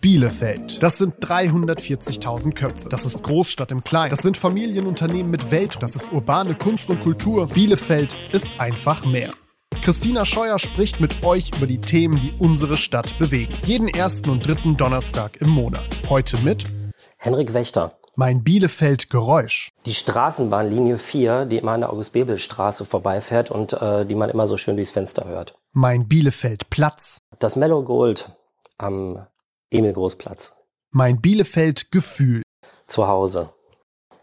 Bielefeld. Das sind 340.000 Köpfe. Das ist Großstadt im Kleinen. Das sind Familienunternehmen mit Welt. Das ist urbane Kunst und Kultur. Bielefeld ist einfach mehr. Christina Scheuer spricht mit euch über die Themen, die unsere Stadt bewegen. Jeden ersten und dritten Donnerstag im Monat. Heute mit Henrik Wächter. Mein Bielefeld Geräusch. Die Straßenbahnlinie 4, die immer an der August-Bebel-Straße vorbeifährt und äh, die man immer so schön durchs Fenster hört. Mein Bielefeld Platz. Das Mellow Gold am Emil Großplatz. Mein Bielefeld Gefühl. Zu Hause.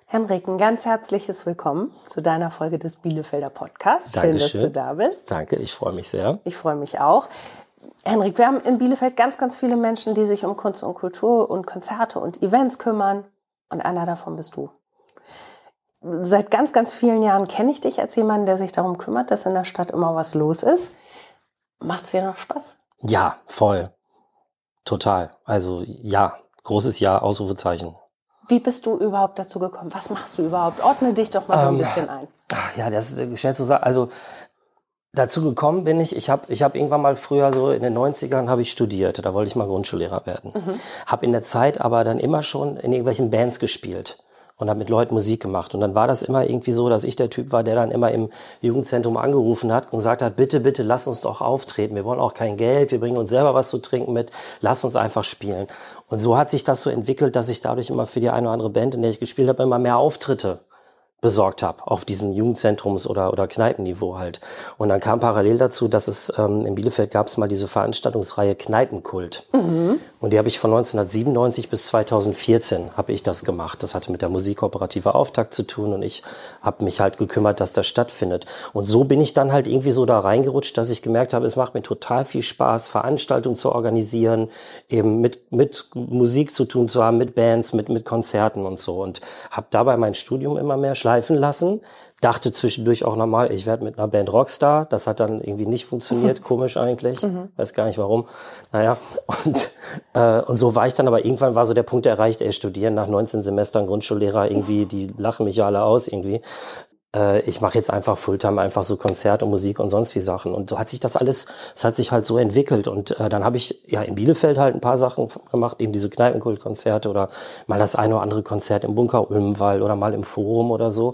Henrik, ein ganz herzliches Willkommen zu deiner Folge des Bielefelder Podcasts. Schön, Dankeschön. dass du da bist. Danke, ich freue mich sehr. Ich freue mich auch. Henrik, wir haben in Bielefeld ganz, ganz viele Menschen, die sich um Kunst und Kultur und Konzerte und Events kümmern. Und einer davon bist du. Seit ganz, ganz vielen Jahren kenne ich dich als jemanden, der sich darum kümmert, dass in der Stadt immer was los ist. Macht es dir noch Spaß? Ja, voll. Total. Also ja, großes Ja, Ausrufezeichen. Wie bist du überhaupt dazu gekommen? Was machst du überhaupt? Ordne dich doch mal so ein Ähm, bisschen ein. Ach, Ja, das ist äh, schnell zu sagen. Also dazu gekommen bin ich, ich habe ich hab irgendwann mal früher so in den 90ern habe ich studiert, da wollte ich mal Grundschullehrer werden. Habe in der Zeit aber dann immer schon in irgendwelchen Bands gespielt und habe mit Leuten Musik gemacht. Und dann war das immer irgendwie so, dass ich der Typ war, der dann immer im Jugendzentrum angerufen hat und gesagt hat, bitte, bitte, lass uns doch auftreten. Wir wollen auch kein Geld, wir bringen uns selber was zu trinken mit, lass uns einfach spielen. Und so hat sich das so entwickelt, dass ich dadurch immer für die eine oder andere Band, in der ich gespielt habe, immer mehr Auftritte besorgt habe auf diesem Jugendzentrums- oder, oder Kneipenniveau halt. Und dann kam parallel dazu, dass es ähm, in Bielefeld gab es mal diese Veranstaltungsreihe Kneipenkult. Und die habe ich von 1997 bis 2014 habe ich das gemacht. Das hatte mit der Musikkooperative Auftakt zu tun und ich habe mich halt gekümmert, dass das stattfindet. Und so bin ich dann halt irgendwie so da reingerutscht, dass ich gemerkt habe, es macht mir total viel Spaß, Veranstaltungen zu organisieren, eben mit, mit Musik zu tun zu haben, mit Bands, mit, mit Konzerten und so. Und habe dabei mein Studium immer mehr schleifen lassen. Dachte zwischendurch auch nochmal, ich werde mit einer Band Rockstar. Das hat dann irgendwie nicht funktioniert, komisch eigentlich. Weiß gar nicht warum. Naja, und, äh, und so war ich dann, aber irgendwann war so der Punkt erreicht, ey, studieren nach 19 Semestern Grundschullehrer, irgendwie, die lachen mich ja alle aus irgendwie. Äh, ich mache jetzt einfach Fulltime einfach so Konzert und Musik und sonst wie Sachen. Und so hat sich das alles, es hat sich halt so entwickelt. Und äh, dann habe ich ja in Bielefeld halt ein paar Sachen gemacht, eben diese Kneipenkultkonzerte oder mal das eine oder andere Konzert im Bunker Ulmwall oder mal im Forum oder so.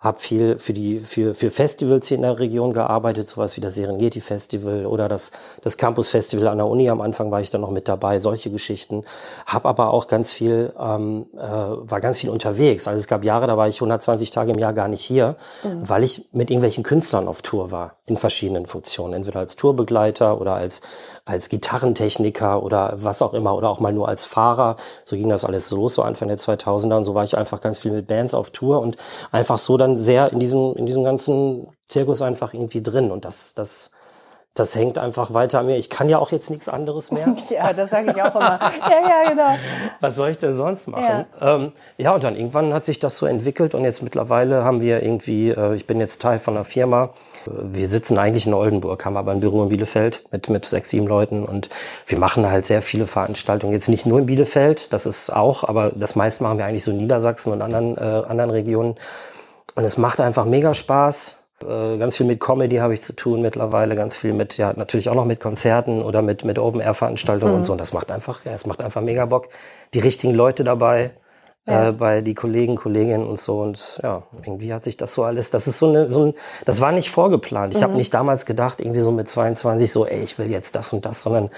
Hab viel für die für für Festivals hier in der Region gearbeitet, sowas wie das Serengeti Festival oder das das Campus Festival an der Uni. Am Anfang war ich da noch mit dabei, solche Geschichten. Hab aber auch ganz viel ähm, äh, war ganz viel unterwegs. Also es gab Jahre, da war ich 120 Tage im Jahr gar nicht hier, weil ich mit irgendwelchen Künstlern auf Tour war in verschiedenen Funktionen, entweder als Tourbegleiter oder als als Gitarrentechniker oder was auch immer oder auch mal nur als Fahrer. So ging das alles los, so Anfang der 2000er und so war ich einfach ganz viel mit Bands auf Tour und einfach so dann sehr in diesem, in diesem ganzen Zirkus einfach irgendwie drin und das, das, das hängt einfach weiter an mir. Ich kann ja auch jetzt nichts anderes mehr. Ja, das sage ich auch immer. Ja, ja, genau. Was soll ich denn sonst machen? Ja. Ähm, ja, und dann irgendwann hat sich das so entwickelt und jetzt mittlerweile haben wir irgendwie, äh, ich bin jetzt Teil von einer Firma. Wir sitzen eigentlich in Oldenburg, haben aber ein Büro in Bielefeld mit, mit sechs, sieben Leuten und wir machen halt sehr viele Veranstaltungen. Jetzt nicht nur in Bielefeld, das ist auch, aber das meiste machen wir eigentlich so in Niedersachsen und anderen, äh, anderen Regionen. Und es macht einfach mega Spaß. Äh, ganz viel mit Comedy habe ich zu tun mittlerweile, ganz viel mit, ja, natürlich auch noch mit Konzerten oder mit, mit Open-Air-Veranstaltungen und so. Und das macht einfach, ja, es macht einfach mega Bock. Die richtigen Leute dabei, Ja. äh, bei die Kollegen, Kolleginnen und so. Und ja, irgendwie hat sich das so alles, das ist so eine, so ein, das war nicht vorgeplant. Ich habe nicht damals gedacht, irgendwie so mit 22 so, ey, ich will jetzt das und das, sondern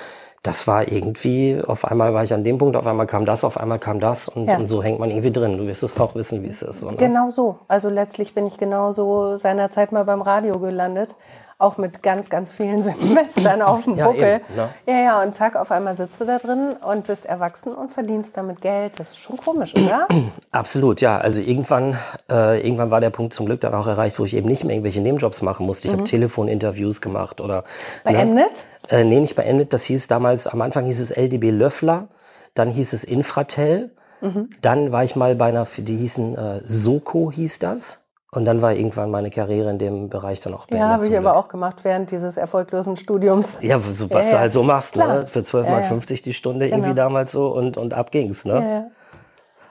das war irgendwie, auf einmal war ich an dem Punkt, auf einmal kam das, auf einmal kam das und, Ja. und so hängt man irgendwie drin. Du wirst es auch wissen, wie es ist. So, ne? Genau so. Also letztlich bin ich genauso seinerzeit mal beim Radio gelandet. Auch mit ganz, ganz vielen Semestern auf dem Ja, Buckel. eben, ne? Ja, ja, und zack, auf einmal sitzt du da drin und bist erwachsen und verdienst damit Geld. Das ist schon komisch, oder? Absolut, ja. Also irgendwann, äh, irgendwann war der Punkt zum Glück dann auch erreicht, wo ich eben nicht mehr irgendwelche Nebenjobs machen musste. Ich habe Telefoninterviews gemacht oder Beendet? Ne? Äh, nee, nicht beendet. Das hieß damals, am Anfang hieß es LDB Löffler, dann hieß es Infratel, dann war ich mal bei einer, die hießen äh, Soko hieß das. Und dann war irgendwann meine Karriere in dem Bereich dann auch beendet. Ja, habe ich zum aber Glück. auch gemacht während dieses erfolglosen Studiums. Ja, was Ja, du ja. halt so machst, Klar. ne? Für 12,50 Ja, Mal ja. 50 die Stunde irgendwie Genau. damals so und, und ab ging's, ne?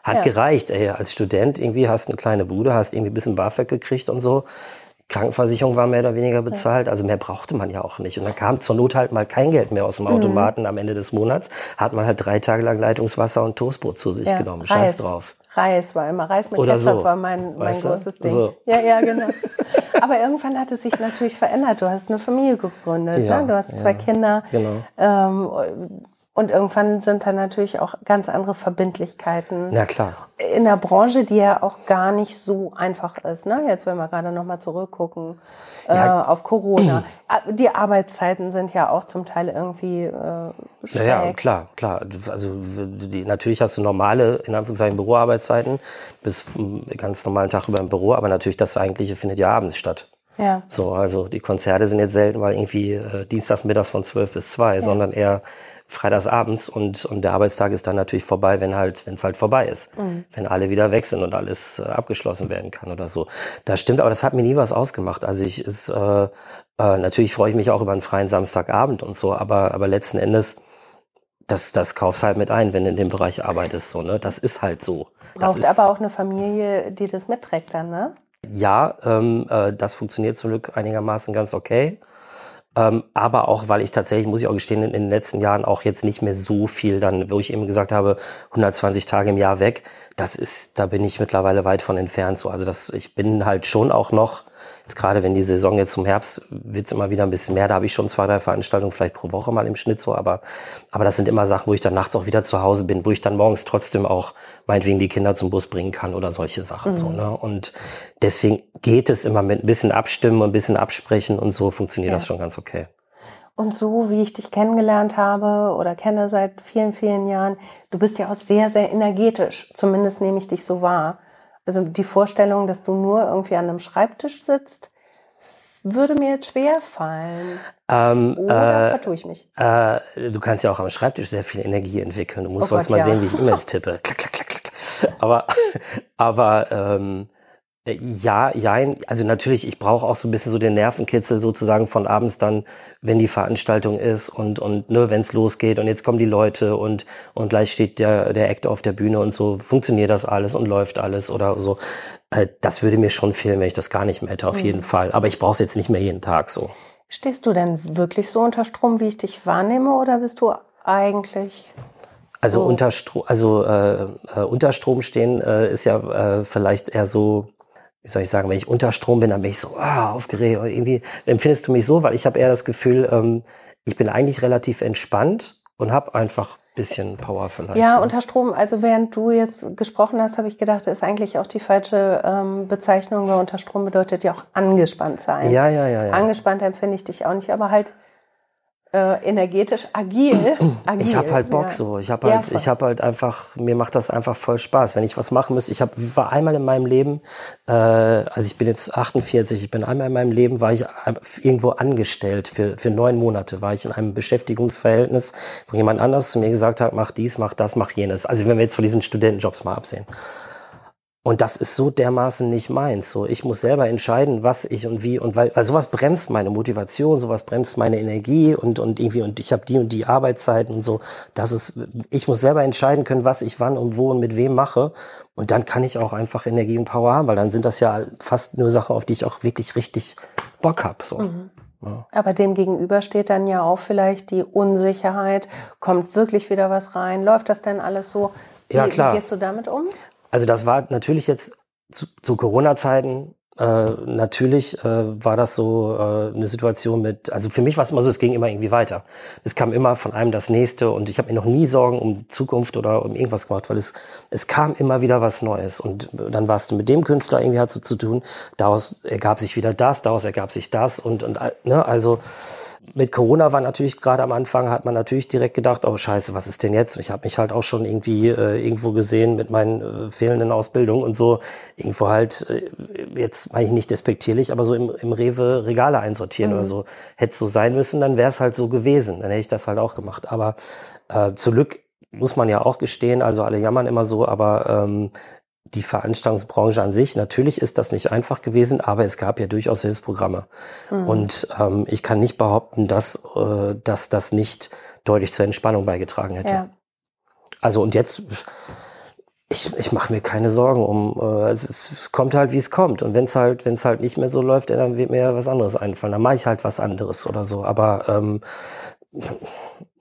Hat gereicht, ey. Als Student irgendwie hast eine kleine Bude, hast irgendwie ein bisschen BAföG gekriegt und so. Krankenversicherung war mehr oder weniger bezahlt, also mehr brauchte man ja auch nicht. Und dann kam zur Not halt mal kein Geld mehr aus dem Automaten mhm. am Ende des Monats, hat man halt drei Tage lang Leitungswasser und Toastbrot zu sich genommen. Scheiß drauf. Reis war immer Reis mit Oder Ketchup so. war mein, mein großes Ding. So. Ja, ja, genau. Aber irgendwann hat es sich natürlich verändert. Du hast eine Familie gegründet, ja, ne? du hast zwei Kinder. Genau. Ähm, und irgendwann sind da natürlich auch ganz andere Verbindlichkeiten. Ja, klar. In der Branche, die ja auch gar nicht so einfach ist. Ne? Jetzt, wenn wir gerade nochmal zurückgucken ja. äh, auf Corona. Die Arbeitszeiten sind ja auch zum Teil irgendwie äh, schräg. Ja, klar, klar. Also die, natürlich hast du normale, in Anführungszeichen, Büroarbeitszeiten, bis ganz normalen Tag über im Büro, aber natürlich das eigentliche findet ja abends statt. Ja. So, also die Konzerte sind jetzt selten mal irgendwie äh, dienstags mittags von zwölf bis zwei, ja. sondern eher freitagsabends und, und der Arbeitstag ist dann natürlich vorbei, wenn halt, wenn es halt vorbei ist. Mhm. Wenn alle wieder weg sind und alles äh, abgeschlossen werden kann oder so. Das stimmt, aber das hat mir nie was ausgemacht. Also ich ist, äh, äh, natürlich freue ich mich auch über einen freien Samstagabend und so, aber, aber letzten Endes, das, das kaufst halt mit ein, wenn du in dem Bereich arbeitest, so, ne? Das ist halt so. Braucht ist, aber auch eine Familie, die das mitträgt dann, ne? Ja, ähm, äh, das funktioniert zum Glück einigermaßen ganz okay. Ähm, aber auch, weil ich tatsächlich, muss ich auch gestehen, in, in, den letzten Jahren auch jetzt nicht mehr so viel dann, wo ich eben gesagt habe, 120 Tage im Jahr weg, das ist, da bin ich mittlerweile weit von entfernt so. Also das, ich bin halt schon auch noch Jetzt gerade wenn die Saison jetzt zum Herbst wird es immer wieder ein bisschen mehr. Da habe ich schon zwei, drei Veranstaltungen vielleicht pro Woche mal im Schnitt so. Aber, aber das sind immer Sachen, wo ich dann nachts auch wieder zu Hause bin, wo ich dann morgens trotzdem auch meinetwegen die Kinder zum Bus bringen kann oder solche Sachen. Mhm. So, ne? Und deswegen geht es immer mit ein bisschen abstimmen und ein bisschen absprechen und so funktioniert ja. das schon ganz okay. Und so wie ich dich kennengelernt habe oder kenne seit vielen, vielen Jahren, du bist ja auch sehr, sehr energetisch. Zumindest nehme ich dich so wahr. Also die Vorstellung, dass du nur irgendwie an einem Schreibtisch sitzt, würde mir jetzt schwer fallen. Ähm, Oder äh, vertue ich mich? Äh, du kannst ja auch am Schreibtisch sehr viel Energie entwickeln. Du musst oh sonst Gott, mal ja. sehen, wie ich E-Mails tippe. klack, klack, klack, klack. Aber, aber ähm, äh, ja, ja, also natürlich, ich brauche auch so ein bisschen so den Nervenkitzel sozusagen von abends dann, wenn die Veranstaltung ist und, und ne, wenn es losgeht und jetzt kommen die Leute und, und gleich steht der, der Actor auf der Bühne und so, funktioniert das alles und läuft alles oder so. Äh, das würde mir schon fehlen, wenn ich das gar nicht mehr hätte, auf mhm. jeden Fall. Aber ich brauche es jetzt nicht mehr jeden Tag so. Stehst du denn wirklich so unter Strom, wie ich dich wahrnehme, oder bist du eigentlich also so. unter Strom, also äh, äh, unter Strom stehen äh, ist ja äh, vielleicht eher so wie soll ich sagen, wenn ich unter Strom bin, dann bin ich so ah, aufgeregt. Oder irgendwie empfindest du mich so, weil ich habe eher das Gefühl, ähm, ich bin eigentlich relativ entspannt und habe einfach bisschen Power vielleicht. Ja, so. unter Strom. Also während du jetzt gesprochen hast, habe ich gedacht, das ist eigentlich auch die falsche ähm, Bezeichnung, weil unter Strom bedeutet ja auch angespannt sein. Ja, ja, ja. ja. Angespannt empfinde ich dich auch nicht, aber halt äh, energetisch agil. agil. Ich habe halt Bock ja. so. Ich habe halt, ja, ich habe halt einfach, mir macht das einfach voll Spaß, wenn ich was machen müsste. Ich habe war einmal in meinem Leben, äh, also ich bin jetzt 48, ich bin einmal in meinem Leben war ich irgendwo angestellt für für neun Monate war ich in einem Beschäftigungsverhältnis, wo jemand anders zu mir gesagt hat, mach dies, mach das, mach jenes. Also wenn wir jetzt von diesen Studentenjobs mal absehen. Und das ist so dermaßen nicht meins. So, ich muss selber entscheiden, was ich und wie und weil, weil sowas bremst meine Motivation, sowas bremst meine Energie und und irgendwie und ich habe die und die Arbeitszeiten und so. Das ist, ich muss selber entscheiden können, was ich wann und wo und mit wem mache. Und dann kann ich auch einfach Energie und Power haben, weil dann sind das ja fast nur Sachen, auf die ich auch wirklich richtig Bock hab. So. Mhm. Ja. Aber dem gegenüber steht dann ja auch vielleicht die Unsicherheit. Kommt wirklich wieder was rein? Läuft das denn alles so? Wie, ja, klar. Wie gehst du damit um? Also das war natürlich jetzt zu, zu Corona-Zeiten äh, natürlich äh, war das so äh, eine Situation mit, also für mich war es immer so, es ging immer irgendwie weiter. Es kam immer von einem das nächste und ich habe mir noch nie Sorgen um Zukunft oder um irgendwas gemacht, weil es, es kam immer wieder was Neues. Und dann warst du mit dem Künstler irgendwie hat so zu tun, daraus ergab sich wieder das, daraus ergab sich das und, und ne, also mit Corona war natürlich gerade am Anfang, hat man natürlich direkt gedacht, oh scheiße, was ist denn jetzt? Ich habe mich halt auch schon irgendwie äh, irgendwo gesehen mit meinen äh, fehlenden Ausbildungen und so, irgendwo halt, äh, jetzt meine ich nicht despektierlich, aber so im, im Rewe Regale einsortieren mhm. oder so. Hätte so sein müssen, dann wäre es halt so gewesen. Dann hätte ich das halt auch gemacht. Aber äh, zum Glück muss man ja auch gestehen, also alle jammern immer so, aber ähm, die Veranstaltungsbranche an sich, natürlich ist das nicht einfach gewesen, aber es gab ja durchaus Hilfsprogramme. Mhm. Und ähm, ich kann nicht behaupten, dass, äh, dass das nicht deutlich zur Entspannung beigetragen hätte. Ja. Also und jetzt ich, ich mache mir keine Sorgen um. Äh, es, es kommt halt, wie es kommt. Und wenn es halt, wenn es halt nicht mehr so läuft, dann wird mir was anderes einfallen. Dann mache ich halt was anderes oder so. Aber ähm,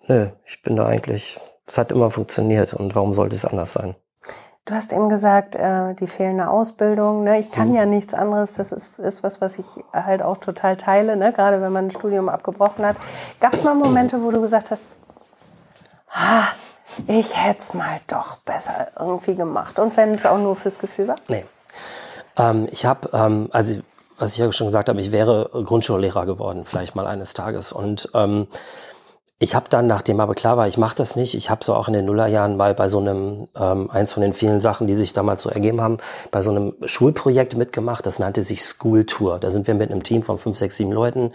nö, ich bin da eigentlich. Es hat immer funktioniert. Und warum sollte es anders sein? Du hast eben gesagt, äh, die fehlende Ausbildung. Ne? Ich kann mhm. ja nichts anderes. Das ist, ist was, was ich halt auch total teile, ne? gerade wenn man ein Studium abgebrochen hat. Gab es mal Momente, wo du gesagt hast, ah, ich hätte es mal doch besser irgendwie gemacht. Und wenn es auch nur fürs Gefühl war? Nee. Ähm, ich habe, ähm, also was ich ja schon gesagt habe, ich wäre Grundschullehrer geworden, vielleicht mal eines Tages. Und ähm, ich habe dann, nachdem aber klar war, ich mache das nicht, ich habe so auch in den Nullerjahren mal bei so einem, ähm, eins von den vielen Sachen, die sich damals so ergeben haben, bei so einem Schulprojekt mitgemacht, das nannte sich School Tour. Da sind wir mit einem Team von fünf, sechs, sieben Leuten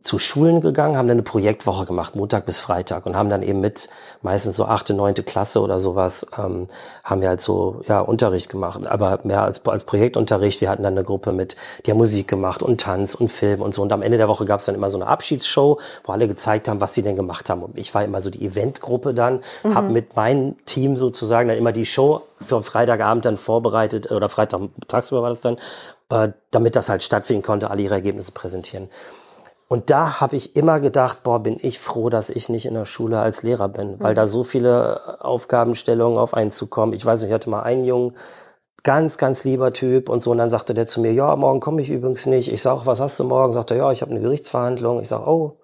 zu Schulen gegangen, haben dann eine Projektwoche gemacht, Montag bis Freitag und haben dann eben mit meistens so achte, neunte Klasse oder sowas, ähm, haben wir halt so ja Unterricht gemacht, aber mehr als, als Projektunterricht. Wir hatten dann eine Gruppe mit, die haben Musik gemacht und Tanz und Film und so. Und am Ende der Woche gab es dann immer so eine Abschiedsshow, wo alle gezeigt haben, was sie denn gemacht haben. Und ich war immer so die Eventgruppe dann, mhm. habe mit meinem Team sozusagen dann immer die Show für Freitagabend dann vorbereitet oder Freitag tagsüber war das dann, äh, damit das halt stattfinden konnte, alle ihre Ergebnisse präsentieren. Und da habe ich immer gedacht, boah, bin ich froh, dass ich nicht in der Schule als Lehrer bin, weil mhm. da so viele Aufgabenstellungen auf einen zukommen. Ich weiß nicht, ich hatte mal einen Jungen, ganz, ganz lieber Typ und so. Und dann sagte der zu mir, ja, morgen komme ich übrigens nicht. Ich sag, was hast du morgen? Sagt er, ja, ich habe eine Gerichtsverhandlung. Ich sag, oh,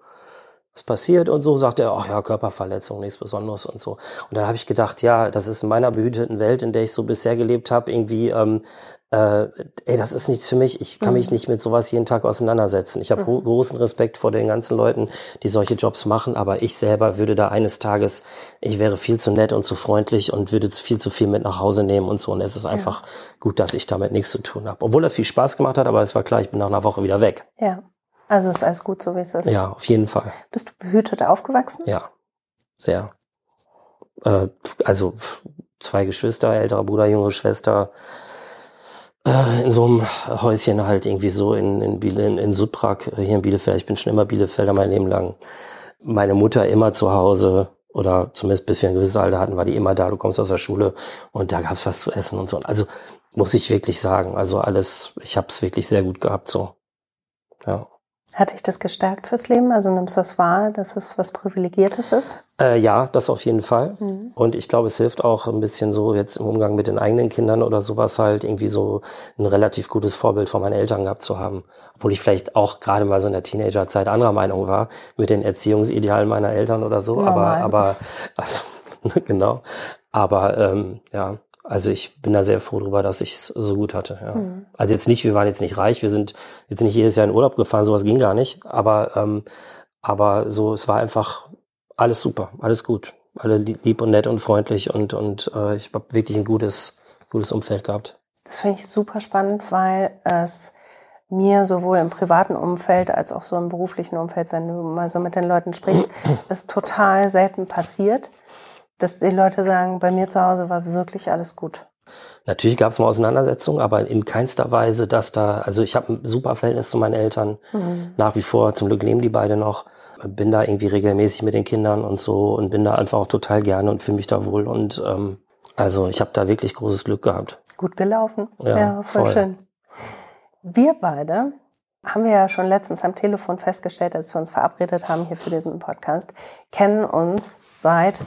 was passiert und so, sagt er, ach ja, Körperverletzung, nichts Besonderes und so. Und dann habe ich gedacht, ja, das ist in meiner behüteten Welt, in der ich so bisher gelebt habe, irgendwie, ähm, äh, ey, das ist nichts für mich. Ich kann mhm. mich nicht mit sowas jeden Tag auseinandersetzen. Ich habe mhm. großen Respekt vor den ganzen Leuten, die solche Jobs machen, aber ich selber würde da eines Tages, ich wäre viel zu nett und zu freundlich und würde viel zu viel mit nach Hause nehmen und so. Und es ist einfach ja. gut, dass ich damit nichts zu tun habe. Obwohl das viel Spaß gemacht hat, aber es war klar, ich bin nach einer Woche wieder weg. Ja. Also ist alles gut, so wie es ist. Ja, auf jeden Fall. Bist du behütet aufgewachsen? Ja, sehr. Äh, also zwei Geschwister, älterer Bruder, jüngere Schwester. Äh, in so einem Häuschen halt irgendwie so in, in, Biele, in, in Südprag, hier in Bielefeld. Ich bin schon immer Bielefelder mein Leben lang. Meine Mutter immer zu Hause oder zumindest bis wir ein gewisses Alter hatten, war die immer da. Du kommst aus der Schule und da gab's was zu essen und so. Also muss ich wirklich sagen, also alles, ich habe es wirklich sehr gut gehabt so. Ja. Hat dich das gestärkt fürs Leben? Also nimmst du es wahr, dass es was Privilegiertes ist? Äh, ja, das auf jeden Fall. Mhm. Und ich glaube, es hilft auch ein bisschen so jetzt im Umgang mit den eigenen Kindern oder sowas halt irgendwie so ein relativ gutes Vorbild von meinen Eltern gehabt zu haben. Obwohl ich vielleicht auch gerade mal so in der Teenagerzeit anderer Meinung war mit den Erziehungsidealen meiner Eltern oder so. Normal. Aber, aber, also, genau. Aber ähm, ja, also ich bin da sehr froh darüber, dass ich es so gut hatte. Ja. Mhm. Also jetzt nicht, wir waren jetzt nicht reich, wir sind jetzt nicht jedes Jahr in Urlaub gefahren, sowas ging gar nicht. Aber, ähm, aber so, es war einfach alles super, alles gut. Alle lieb und nett und freundlich und, und äh, ich habe wirklich ein gutes, gutes Umfeld gehabt. Das finde ich super spannend, weil es mir sowohl im privaten Umfeld als auch so im beruflichen Umfeld, wenn du mal so mit den Leuten sprichst, ist total selten passiert dass die Leute sagen, bei mir zu Hause war wirklich alles gut. Natürlich gab es mal Auseinandersetzungen, aber in keinster Weise, dass da, also ich habe ein super Verhältnis zu meinen Eltern, mhm. nach wie vor, zum Glück leben die beide noch, bin da irgendwie regelmäßig mit den Kindern und so und bin da einfach auch total gerne und fühle mich da wohl und ähm, also ich habe da wirklich großes Glück gehabt. Gut gelaufen. Ja, ja voll, voll schön. Wir beide haben wir ja schon letztens am Telefon festgestellt, als wir uns verabredet haben hier für diesen Podcast, kennen uns seit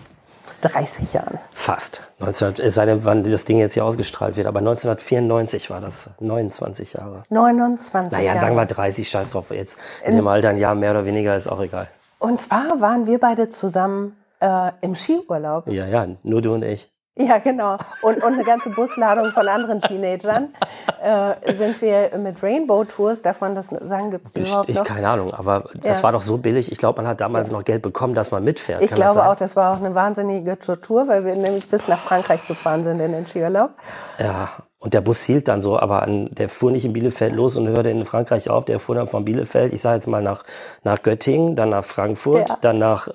30 Jahren. Fast. 19, es sei denn, wann das Ding jetzt hier ausgestrahlt wird, aber 1994 war das. 29 Jahre. 29 naja, Jahre. sagen wir 30, scheiß drauf. Jetzt in, in dem Alter ein Jahr mehr oder weniger ist auch egal. Und zwar waren wir beide zusammen äh, im Skiurlaub. Ja, ja, nur du und ich. Ja, genau. Und, und eine ganze Busladung von anderen Teenagern äh, sind wir mit Rainbow Tours, darf man das sagen, gibt es die überhaupt noch? Ich keine Ahnung, aber das ja. war doch so billig. Ich glaube, man hat damals ja. noch Geld bekommen, dass man mitfährt. Ich Kann glaube das auch, das war auch eine wahnsinnige Tour, weil wir nämlich bis nach Frankreich gefahren sind in den Skiurlaub. Ja, und der Bus hielt dann so, aber an, der fuhr nicht in Bielefeld los und hörte in Frankreich auf. Der fuhr dann von Bielefeld, ich sage jetzt mal nach, nach Göttingen, dann nach Frankfurt, ja. dann nach,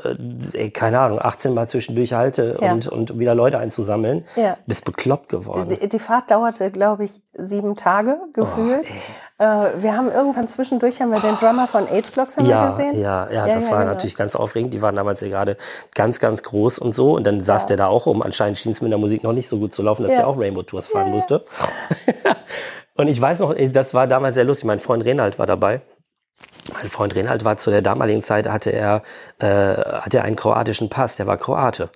äh, keine Ahnung, 18 Mal zwischendurch Halte ja. und, und wieder Leute einzusammeln. Ja. Bist bekloppt geworden. Die, die Fahrt dauerte, glaube ich, sieben Tage gefühlt. Oh, Äh, wir haben irgendwann zwischendurch haben wir den Drummer von H-Blocks ja, gesehen. Ja, ja, ja, das ja, war genau. natürlich ganz aufregend. Die waren damals ja gerade ganz, ganz groß und so. Und dann saß der da auch rum. Anscheinend schien es mit der Musik noch nicht so gut zu laufen, dass der auch Rainbow Tours fahren musste. und ich weiß noch, das war damals sehr lustig. Mein Freund Renald war dabei. Mein Freund Renald war zu der damaligen Zeit, hatte er, äh, hatte er einen kroatischen Pass, der war Kroate.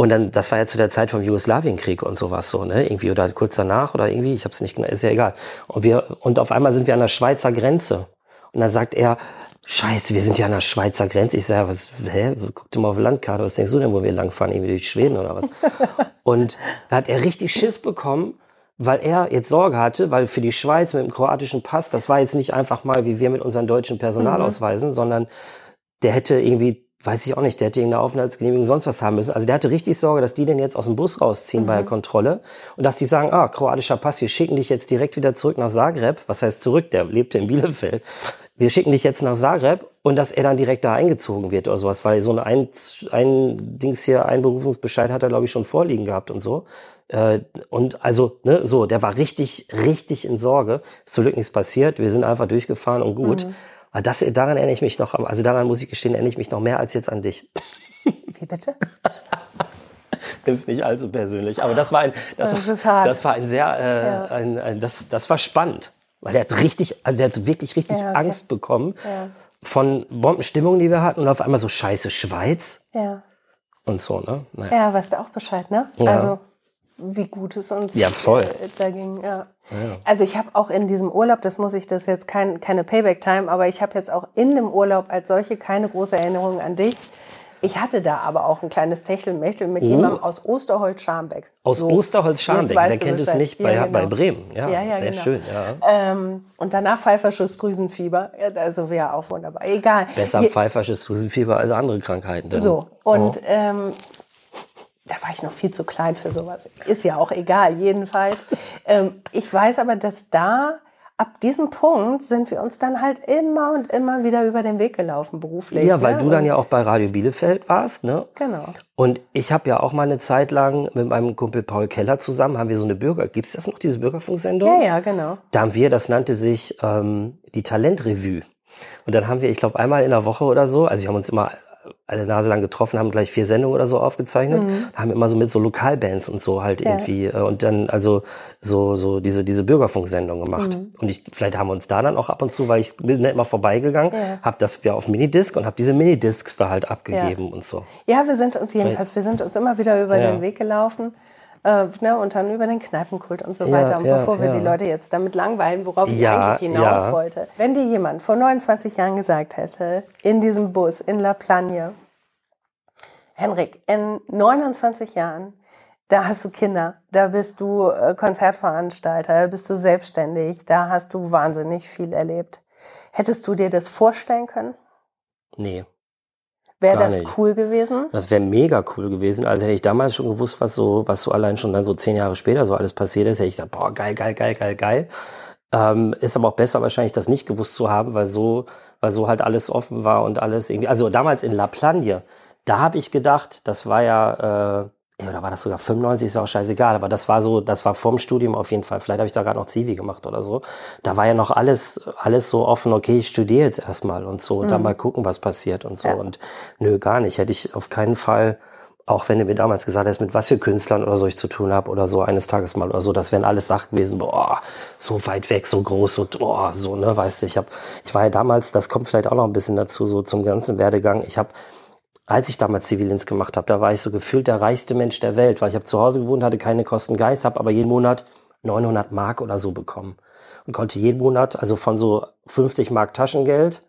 Und dann, das war ja zu der Zeit vom Jugoslawienkrieg und sowas so, ne? Irgendwie oder kurz danach oder irgendwie, ich habe es nicht genau, ist ja egal. Und wir und auf einmal sind wir an der Schweizer Grenze. Und dann sagt er, Scheiße, wir sind ja an der Schweizer Grenze. Ich sage, was, hä? Guck dir mal auf die Landkarte, was denkst du denn, wo wir langfahren? Irgendwie durch Schweden oder was? und da hat er richtig Schiss bekommen, weil er jetzt Sorge hatte, weil für die Schweiz mit dem kroatischen Pass, das war jetzt nicht einfach mal wie wir mit unseren deutschen Personalausweisen, mhm. sondern der hätte irgendwie weiß ich auch nicht, der hätte irgendeine Aufenthaltsgenehmigung sonst was haben müssen. Also der hatte richtig Sorge, dass die den jetzt aus dem Bus rausziehen mhm. bei der mhm. Kontrolle und dass die sagen, ah, kroatischer Pass, wir schicken dich jetzt direkt wieder zurück nach Zagreb. Was heißt zurück? Der lebte in Bielefeld. Wir schicken dich jetzt nach Zagreb und dass er dann direkt da eingezogen wird oder sowas, weil so ein, ein Dings hier, Einberufungsbescheid hat er, glaube ich, schon vorliegen gehabt und so. Äh, und also, ne, so, der war richtig, richtig in Sorge. Ist zum Glück nichts passiert. Wir sind einfach durchgefahren und gut. Mhm. Aber das, daran erinnere ich mich noch, also daran muss ich gestehen, erinnere ich mich noch mehr als jetzt an dich. Wie bitte? Nimm es nicht allzu persönlich. Aber das war ein, das, das, war, das war ein sehr, äh, ja. ein, ein, das, das war spannend. Weil er hat richtig, also der hat wirklich richtig ja, okay. Angst bekommen ja. von Bombenstimmungen, die wir hatten und auf einmal so scheiße Schweiz. Ja. Und so, ne? Naja. Ja, weißt du auch Bescheid, ne? Ja. Also wie gut es uns ja, voll. Äh, da ging. Ja. ja. Also ich habe auch in diesem Urlaub, das muss ich, das jetzt kein, keine Payback-Time, aber ich habe jetzt auch in dem Urlaub als solche keine große Erinnerung an dich. Ich hatte da aber auch ein kleines Techtelmechtel mit uh. jemandem aus Osterholz-Scharmbeck. Aus so, Osterholz-Scharmbeck, wer kennt es nicht? Bei, ja, genau. bei Bremen. Ja, ja, ja sehr genau. schön. Ja. Ähm, und danach Pfeiferschuss Drüsenfieber. Also wäre auch wunderbar. Egal. Besser Pfeiferschuss Drüsenfieber als andere Krankheiten. Denn. So, und oh. ähm, da war ich noch viel zu klein für sowas. Ist ja auch egal, jedenfalls. ähm, ich weiß aber, dass da ab diesem Punkt sind wir uns dann halt immer und immer wieder über den Weg gelaufen, beruflich. Ja, weil ne? du dann ja auch bei Radio Bielefeld warst, ne? Genau. Und ich habe ja auch mal eine Zeit lang mit meinem Kumpel Paul Keller zusammen, haben wir so eine Bürger, gibt es das noch, diese Bürgerfunksendung? Ja, ja, genau. Da haben wir, das nannte sich ähm, die Talentrevue. Und dann haben wir, ich glaube, einmal in der Woche oder so, also wir haben uns immer alle Nase lang getroffen, haben gleich vier Sendungen oder so aufgezeichnet, mhm. haben immer so mit so Lokalbands und so halt ja. irgendwie äh, und dann also so so diese diese Bürgerfunksendung gemacht. Mhm. Und ich vielleicht haben wir uns da dann auch ab und zu, weil ich bin immer vorbeigegangen, ja. habe das wieder auf Minidisc und habe diese Minidiscs da halt abgegeben ja. und so. Ja, wir sind uns jedenfalls, wir sind uns immer wieder über den Weg gelaufen äh, ne, und dann über den Kneipenkult und so ja, weiter. Und ja, bevor wir ja. die Leute jetzt damit langweilen, worauf ich eigentlich hinaus wollte. Wenn dir jemand vor 29 Jahren gesagt hätte, in diesem Bus in La Plagne, Henrik, in 29 Jahren, da hast du Kinder, da bist du äh, Konzertveranstalter, da bist du selbstständig, da hast du wahnsinnig viel erlebt. Hättest du dir das vorstellen können? Nee. Wäre das nicht. cool gewesen? Das wäre mega cool gewesen. Also hätte ich damals schon gewusst, was so, was so allein schon dann so zehn Jahre später so alles passiert ist, hätte ich gedacht, boah, geil, geil, geil, geil, geil. Ähm, ist aber auch besser wahrscheinlich das nicht gewusst zu haben, weil so, weil so halt alles offen war und alles irgendwie. Also damals in La Plagne, da habe ich gedacht, das war ja, äh, ja, oder war das sogar 95, ist auch scheißegal, aber das war so, das war vorm Studium auf jeden Fall. Vielleicht habe ich da gerade noch Zivi gemacht oder so. Da war ja noch alles, alles so offen, okay, ich studiere jetzt erstmal und so, und mhm. dann mal gucken, was passiert und so. Ja. Und nö, gar nicht. Hätte ich auf keinen Fall, auch wenn du mir damals gesagt hast, mit was für Künstlern oder so ich zu tun habe oder so eines Tages mal oder so, das wären alles Sachen gewesen, boah, so weit weg, so groß, so, boah, so, ne, weißt du, ich habe, ich war ja damals, das kommt vielleicht auch noch ein bisschen dazu, so zum ganzen Werdegang, ich habe als ich damals Zivildienst gemacht habe, da war ich so gefühlt der reichste Mensch der Welt, weil ich habe zu Hause gewohnt, hatte keine Kosten Geist, habe aber jeden Monat 900 Mark oder so bekommen und konnte jeden Monat, also von so 50 Mark Taschengeld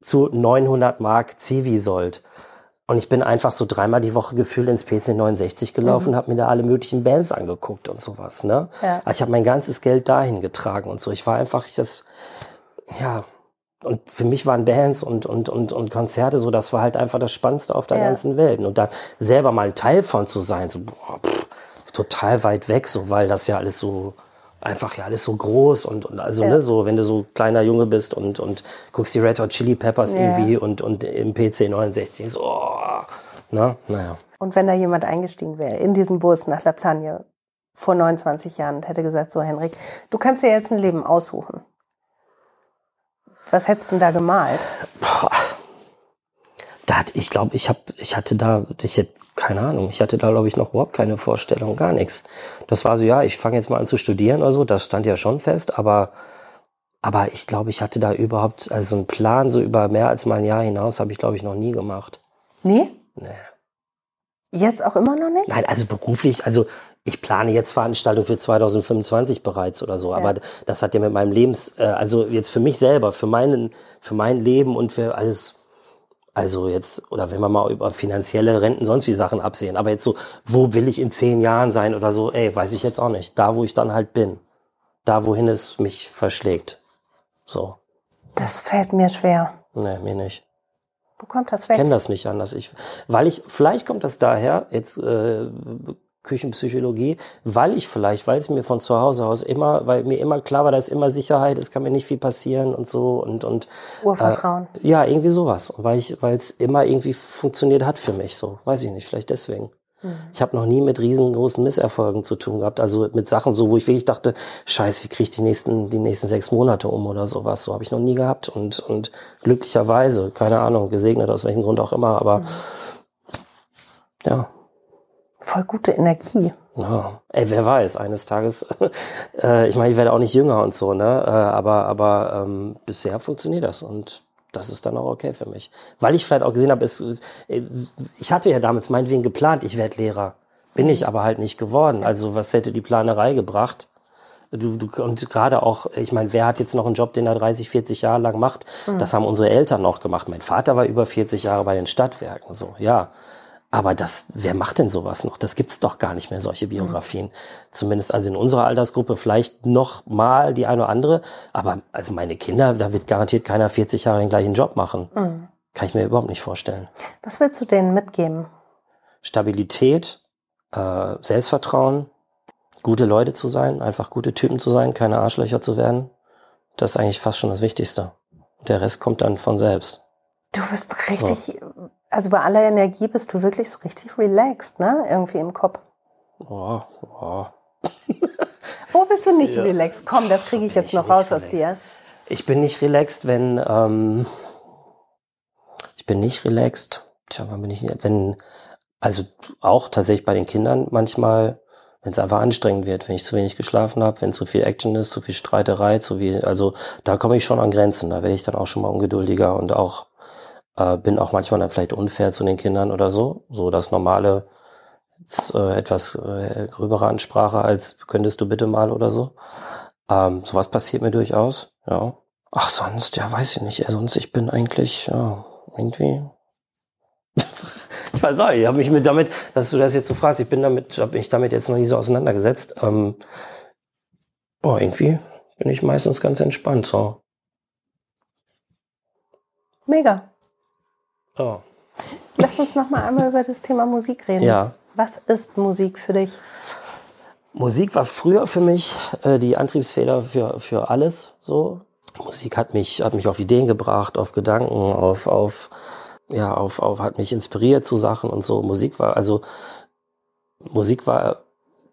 zu 900 Mark Zivi-Sold. Und ich bin einfach so dreimal die Woche gefühlt ins PC 69 gelaufen, mhm. habe mir da alle möglichen Bands angeguckt und sowas. Ne? Ja. Also ich habe mein ganzes Geld dahin getragen und so. Ich war einfach, ich das, ja, und für mich waren Bands und, und, und, und Konzerte so, das war halt einfach das Spannendste auf der ja. ganzen Welt. Und da selber mal ein Teil von zu sein, so boah, pff, total weit weg, so, weil das ja alles so, einfach ja alles so groß und, und also, ja. ne, so, wenn du so kleiner Junge bist und, und guckst die Red Hot Chili Peppers ja. irgendwie und, und im PC 69, so, oh, na, naja. Und wenn da jemand eingestiegen wäre in diesen Bus nach La Plagne vor 29 Jahren und hätte gesagt, so Henrik, du kannst dir jetzt ein Leben aussuchen. Was hättest du denn da gemalt? Boah. Da hat, ich glaube, ich hab, ich hatte da, ich hätte, keine Ahnung, ich hatte da, glaube ich, noch überhaupt keine Vorstellung, gar nichts. Das war so, ja, ich fange jetzt mal an zu studieren oder so, das stand ja schon fest, aber, aber ich glaube, ich hatte da überhaupt, also einen Plan so über mehr als mal ein Jahr hinaus habe ich, glaube ich, noch nie gemacht. Nee? Nee. Jetzt auch immer noch nicht? Nein, also beruflich, also ich plane jetzt Veranstaltungen für 2025 bereits oder so, Ja. aber das hat ja mit meinem Lebens, äh, also jetzt für mich selber, für meinen, für mein Leben und für alles, also jetzt, oder wenn wir mal über finanzielle Renten, sonst wie Sachen absehen, aber jetzt so, wo will ich in zehn Jahren sein oder so, ey, weiß ich jetzt auch nicht. Da, wo ich dann halt bin. Da, wohin es mich verschlägt. So. Das fällt mir schwer. Nee, mir nicht. Wo kommt das Ich weg? kenne das nicht anders. Ich, weil ich, vielleicht kommt das daher, jetzt äh, Küchenpsychologie, weil ich vielleicht, weil es mir von zu Hause aus immer, weil mir immer klar war, da ist immer Sicherheit, es kann mir nicht viel passieren und so und und Urvertrauen. Äh, ja, irgendwie sowas. Und weil ich, weil es immer irgendwie funktioniert hat für mich, so weiß ich nicht, vielleicht deswegen. Ich habe noch nie mit riesengroßen Misserfolgen zu tun gehabt, also mit Sachen so, wo ich wirklich dachte, Scheiße, wie kriege ich die nächsten die nächsten sechs Monate um oder sowas. So habe ich noch nie gehabt und und glücklicherweise, keine Ahnung, gesegnet aus welchem Grund auch immer, aber ja. Voll gute Energie. Ja, ey, wer weiß, eines Tages, äh, ich meine, ich werde auch nicht jünger und so, ne? Äh, aber aber ähm, bisher funktioniert das und das ist dann auch okay für mich. Weil ich vielleicht auch gesehen habe, es, ich hatte ja damals meinetwegen geplant, ich werde Lehrer. Bin ich aber halt nicht geworden. Also was hätte die Planerei gebracht? Du, du, und gerade auch, ich meine, wer hat jetzt noch einen Job, den er 30, 40 Jahre lang macht? Das haben unsere Eltern noch gemacht. Mein Vater war über 40 Jahre bei den Stadtwerken, so, ja. Aber das, wer macht denn sowas noch? Das gibt's doch gar nicht mehr, solche Biografien. Zumindest also in unserer Altersgruppe vielleicht noch mal die eine oder andere. Aber also meine Kinder, da wird garantiert keiner 40 Jahre den gleichen Job machen. Kann ich mir überhaupt nicht vorstellen. Was willst du denen mitgeben? Stabilität, äh, Selbstvertrauen, gute Leute zu sein, einfach gute Typen zu sein, keine Arschlöcher zu werden. Das ist eigentlich fast schon das Wichtigste. Der Rest kommt dann von selbst. Du bist richtig, also bei aller Energie bist du wirklich so richtig relaxed, ne? Irgendwie im Kopf. Oh, oh. Wo bist du nicht relaxed? Komm, das kriege ich bin jetzt noch raus aus relaxed. dir. Ich bin nicht relaxed, wenn ähm, ich bin nicht relaxed. Tja, wann bin ich nicht, wenn also auch tatsächlich bei den Kindern manchmal, wenn es einfach anstrengend wird, wenn ich zu wenig geschlafen habe, wenn zu viel Action ist, zu viel Streiterei, zu viel, also da komme ich schon an Grenzen. Da werde ich dann auch schon mal ungeduldiger und auch äh, bin auch manchmal dann vielleicht unfair zu den Kindern oder so. So das normale jetzt, äh, etwas äh, gröbere Ansprache als könntest du bitte mal oder so. Ähm, sowas passiert mir durchaus, ja. Ach, sonst, ja, weiß ich nicht. Sonst, ich bin eigentlich, ja, irgendwie. ich weiß auch, ich habe mich mit damit, dass du das jetzt so fragst, ich bin damit, habe mich damit jetzt noch nie so auseinandergesetzt. Ähm, boah, irgendwie bin ich meistens ganz entspannt, so. Mega. Ja. Lass uns noch mal einmal über das Thema Musik reden. Ja. Was ist Musik für dich? Musik war früher für mich äh, die Antriebsfeder für, für alles so. Musik hat mich, hat mich auf Ideen gebracht, auf Gedanken, auf, auf, ja, auf, auf, hat mich inspiriert zu Sachen und so. Musik war, also, Musik war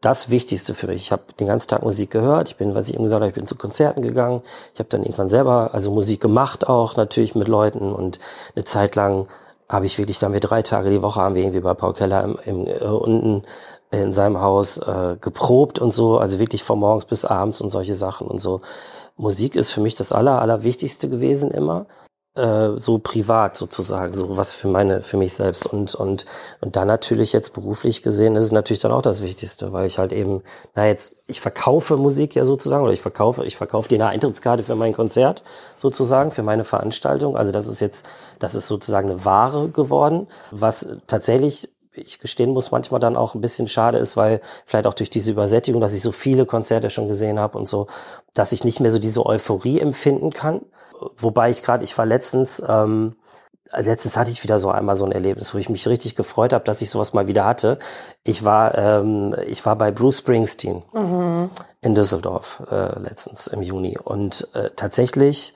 das Wichtigste für mich. Ich habe den ganzen Tag Musik gehört. Ich bin, was ich eben gesagt habe, ich bin zu Konzerten gegangen. Ich habe dann irgendwann selber, also Musik gemacht auch, natürlich mit Leuten und eine Zeit lang habe ich wirklich dann wir drei Tage die Woche haben wir irgendwie bei Paul Keller im, im, äh, unten in seinem Haus äh, geprobt und so, also wirklich von morgens bis abends und solche Sachen und so. Musik ist für mich das aller, allerwichtigste gewesen immer, äh, so privat sozusagen, so was für meine, für mich selbst und und und dann natürlich jetzt beruflich gesehen ist es natürlich dann auch das Wichtigste, weil ich halt eben, na jetzt, ich verkaufe Musik ja sozusagen oder ich verkaufe, ich verkaufe eine Eintrittskarte für mein Konzert sozusagen, für meine Veranstaltung. Also das ist jetzt, das ist sozusagen eine Ware geworden, was tatsächlich ich gestehen muss, manchmal dann auch ein bisschen schade ist, weil vielleicht auch durch diese Übersättigung, dass ich so viele Konzerte schon gesehen habe und so, dass ich nicht mehr so diese Euphorie empfinden kann. Wobei ich gerade, ich war letztens, ähm, letztens hatte ich wieder so einmal so ein Erlebnis, wo ich mich richtig gefreut habe, dass ich sowas mal wieder hatte. Ich war, ähm, ich war bei Bruce Springsteen in Düsseldorf äh, letztens im Juni und äh, tatsächlich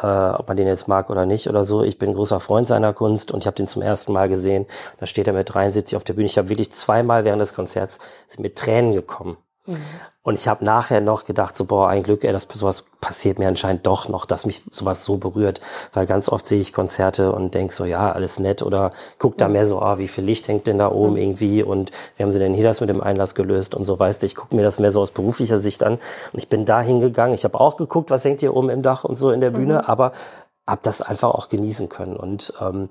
äh, ob man den jetzt mag oder nicht oder so. Ich bin großer Freund seiner Kunst und ich habe den zum ersten Mal gesehen. Da steht er mit 73 auf der Bühne. Ich habe wirklich zweimal während des Konzerts mir Tränen gekommen. Mhm. Und ich habe nachher noch gedacht, so boah, ein Glück, ey, dass sowas passiert mir anscheinend doch noch, dass mich sowas so berührt, weil ganz oft sehe ich Konzerte und denk so, ja, alles nett oder guck da mehr so, ah, wie viel Licht hängt denn da oben irgendwie und wie haben sie denn hier das mit dem Einlass gelöst und so, weißt du, ich gucke mir das mehr so aus beruflicher Sicht an. Und ich bin da hingegangen, ich habe auch geguckt, was hängt hier oben im Dach und so in der Bühne, mhm. aber hab das einfach auch genießen können. Und ähm,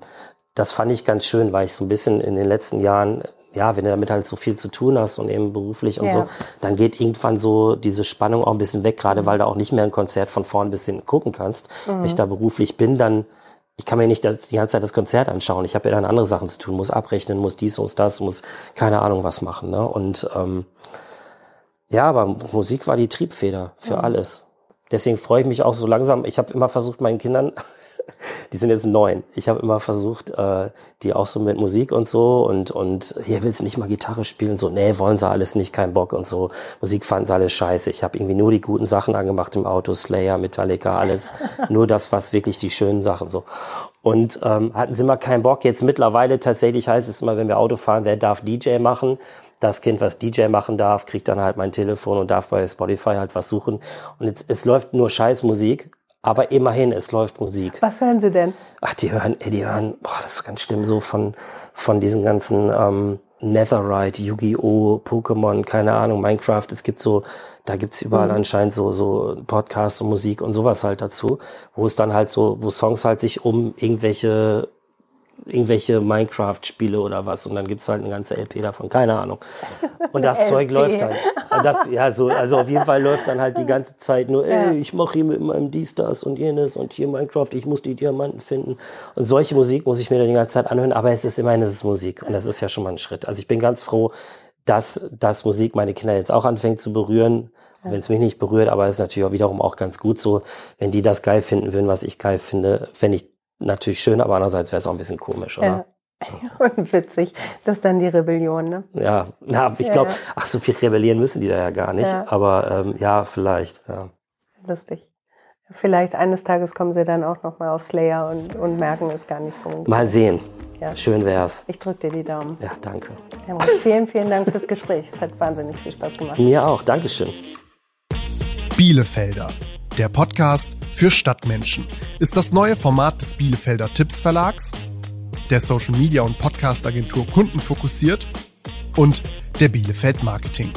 das fand ich ganz schön, weil ich so ein bisschen in den letzten Jahren ja, wenn du damit halt so viel zu tun hast und eben beruflich und ja. so, dann geht irgendwann so diese Spannung auch ein bisschen weg, gerade weil du auch nicht mehr ein Konzert von vorn bis hinten gucken kannst. Mhm. Wenn ich da beruflich bin, dann ich kann mir nicht das, die ganze Zeit das Konzert anschauen. Ich habe ja dann andere Sachen zu tun, muss abrechnen, muss dies, muss das, muss keine Ahnung was machen. Ne? Und ähm, ja, aber Musik war die Triebfeder für mhm. alles. Deswegen freue ich mich auch so langsam. Ich habe immer versucht, meinen Kindern die sind jetzt neun. Ich habe immer versucht, äh, die auch so mit Musik und so und und hier willst du nicht mal Gitarre spielen so nee wollen sie alles nicht kein Bock und so Musik fanden sie alles scheiße. Ich habe irgendwie nur die guten Sachen angemacht im Auto Slayer Metallica alles nur das was wirklich die schönen Sachen so und ähm, hatten sie immer keinen Bock. Jetzt mittlerweile tatsächlich heißt es immer, wenn wir Auto fahren, wer darf DJ machen? Das Kind, was DJ machen darf, kriegt dann halt mein Telefon und darf bei Spotify halt was suchen. Und jetzt, es läuft nur Scheißmusik aber immerhin, es läuft Musik. Was hören Sie denn? Ach, die hören, die hören, boah, das ist ganz schlimm, so von, von diesen ganzen ähm, Netherite, Yu-Gi-Oh!, Pokémon, keine Ahnung, Minecraft. Es gibt so, da gibt's überall mhm. anscheinend so, so Podcasts und Musik und sowas halt dazu, wo es dann halt so, wo Songs halt sich um irgendwelche irgendwelche Minecraft-Spiele oder was. Und dann gibt's halt eine ganze LP davon, keine Ahnung. Und das Zeug läuft halt. Das, ja, so, also auf jeden Fall läuft dann halt die ganze Zeit nur, ey, ich mache hier mit meinem dies, das und jenes und hier Minecraft, ich muss die Diamanten finden. Und solche Musik muss ich mir dann die ganze Zeit anhören, aber es ist immerhin, es ist Musik. Und das ist ja schon mal ein Schritt. Also ich bin ganz froh, dass, dass Musik meine Kinder jetzt auch anfängt zu berühren, wenn es mich nicht berührt, aber es ist natürlich auch wiederum auch ganz gut so, wenn die das geil finden würden, was ich geil finde, wenn ich natürlich schön, aber andererseits wäre es auch ein bisschen komisch, oder? Ja. Und witzig, das ist dann die Rebellion, ne? Ja, na, ich glaube, ja, ja. ach, so viel rebellieren müssen die da ja gar nicht. Ja. Aber ähm, ja, vielleicht, ja. Lustig. Vielleicht eines Tages kommen sie dann auch nochmal auf Slayer und, und merken es gar nicht so. Ungefähr. Mal sehen. Ja. Schön wär's. Ich drücke dir die Daumen. Ja, danke. Ja, vielen, vielen Dank fürs Gespräch. Es hat wahnsinnig viel Spaß gemacht. Mir auch. Dankeschön. Bielefelder der Podcast für Stadtmenschen ist das neue Format des Bielefelder Tipps Verlags, der Social Media und Podcast Agentur Kunden fokussiert und der Bielefeld Marketing.